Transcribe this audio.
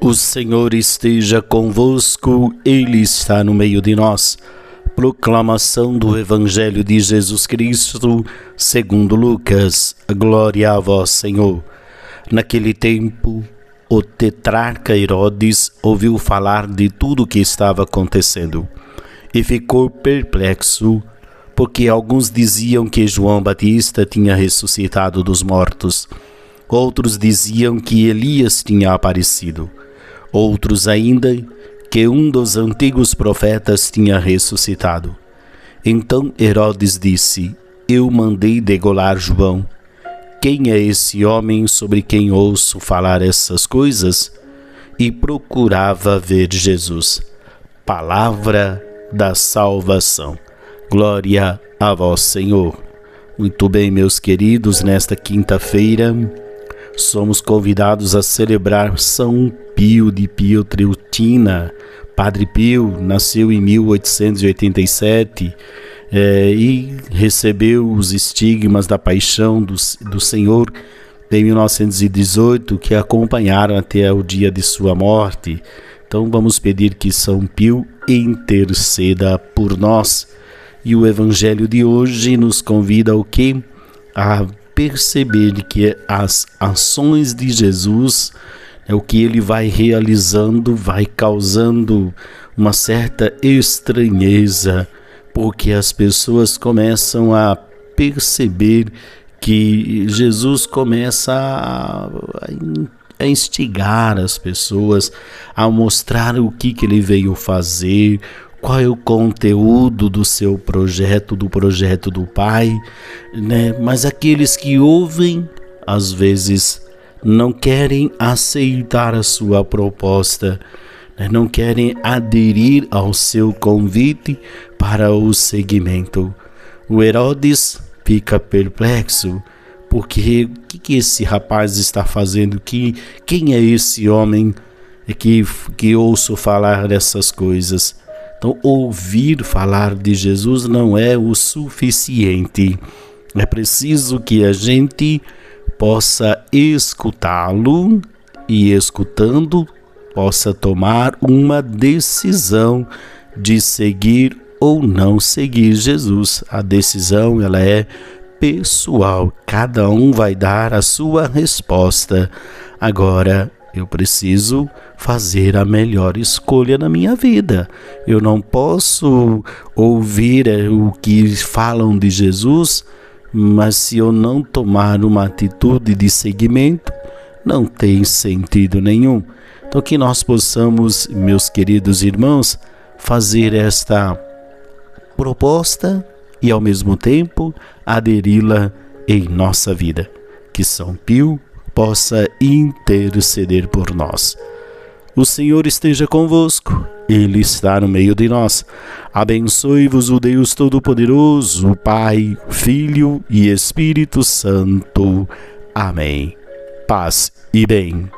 O Senhor esteja convosco, Ele está no meio de nós. Proclamação do Evangelho de Jesus Cristo, segundo Lucas. Glória a vós, Senhor. Naquele tempo, o tetrarca Herodes ouviu falar de tudo o que estava acontecendo e ficou perplexo, porque alguns diziam que João Batista tinha ressuscitado dos mortos, outros diziam que Elias tinha aparecido Outros ainda que um dos antigos profetas tinha ressuscitado. Então Herodes disse: Eu mandei degolar João. Quem é esse homem sobre quem ouço falar essas coisas? E procurava ver Jesus. Palavra da salvação. Glória a vós, Senhor. Muito bem, meus queridos, nesta quinta-feira somos convidados a celebrar São Pio de Pietreutina. Padre Pio nasceu em 1887 é, e recebeu os estigmas da paixão do, do Senhor em 1918, que acompanharam até o dia de sua morte. Então vamos pedir que São Pio interceda por nós. E o evangelho de hoje nos convida ao que? A perceber que as ações de Jesus, é o que ele vai realizando, vai causando uma certa estranheza, porque as pessoas começam a perceber que Jesus começa a, a instigar as pessoas a mostrar o que, que ele veio fazer, qual é o conteúdo do seu projeto, do projeto do Pai, né? Mas aqueles que ouvem, às vezes, não querem aceitar a sua proposta, né? não querem aderir ao seu convite para o seguimento. O Herodes fica perplexo, porque o que, que esse rapaz está fazendo? Que, quem é esse homem que, que ouço falar dessas coisas? Então, ouvir falar de Jesus não é o suficiente. É preciso que a gente possa escutá-lo e, escutando, possa tomar uma decisão de seguir ou não seguir Jesus. A decisão ela é pessoal, cada um vai dar a sua resposta. Agora, eu preciso fazer a melhor escolha na minha vida. Eu não posso ouvir eh, o que falam de Jesus, mas se eu não tomar uma atitude de seguimento, não tem sentido nenhum. Então, que nós possamos, meus queridos irmãos, fazer esta proposta e, ao mesmo tempo, aderi-la em nossa vida. Que São Pio possa interceder por nós. O Senhor esteja convosco, Ele está no meio de nós. Abençoe-vos o Deus Todo-Poderoso, Pai, Filho e Espírito Santo. Amém. Paz e bem.